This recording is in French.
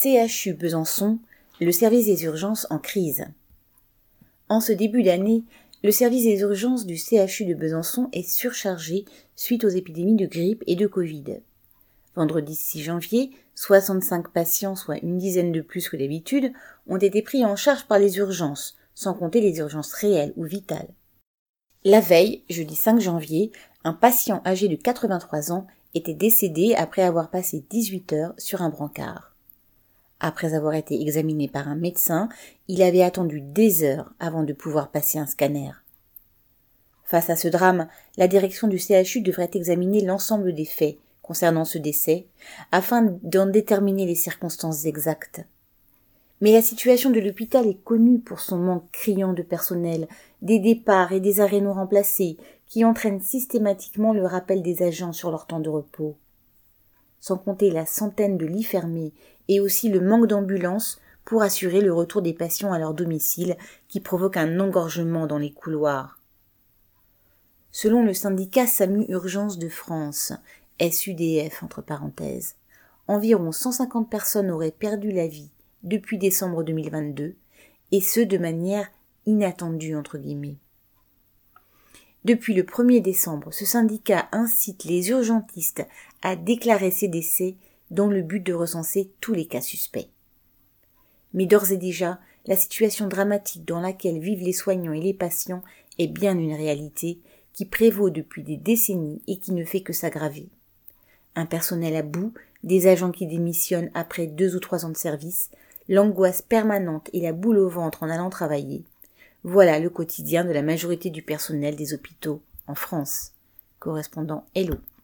CHU Besançon, le service des urgences en crise. En ce début d'année, le service des urgences du CHU de Besançon est surchargé suite aux épidémies de grippe et de Covid. Vendredi 6 janvier, 65 patients, soit une dizaine de plus que d'habitude, ont été pris en charge par les urgences, sans compter les urgences réelles ou vitales. La veille, jeudi 5 janvier, un patient âgé de 83 ans était décédé après avoir passé 18 heures sur un brancard. Après avoir été examiné par un médecin, il avait attendu des heures avant de pouvoir passer un scanner. Face à ce drame, la direction du CHU devrait examiner l'ensemble des faits concernant ce décès, afin d'en déterminer les circonstances exactes. Mais la situation de l'hôpital est connue pour son manque criant de personnel, des départs et des arrêts non remplacés, qui entraînent systématiquement le rappel des agents sur leur temps de repos. Sans compter la centaine de lits fermés et aussi le manque d'ambulances pour assurer le retour des patients à leur domicile qui provoque un engorgement dans les couloirs. Selon le syndicat SAMU Urgence de France, SUDF entre parenthèses, environ 150 personnes auraient perdu la vie depuis décembre 2022, et ce de manière inattendue entre guillemets. Depuis le 1er décembre, ce syndicat incite les urgentistes à déclarer ces décès dans le but de recenser tous les cas suspects. Mais d'ores et déjà, la situation dramatique dans laquelle vivent les soignants et les patients est bien une réalité qui prévaut depuis des décennies et qui ne fait que s'aggraver. Un personnel à bout, des agents qui démissionnent après deux ou trois ans de service, l'angoisse permanente et la boule au ventre en allant travailler. Voilà le quotidien de la majorité du personnel des hôpitaux en France. Correspondant Hello.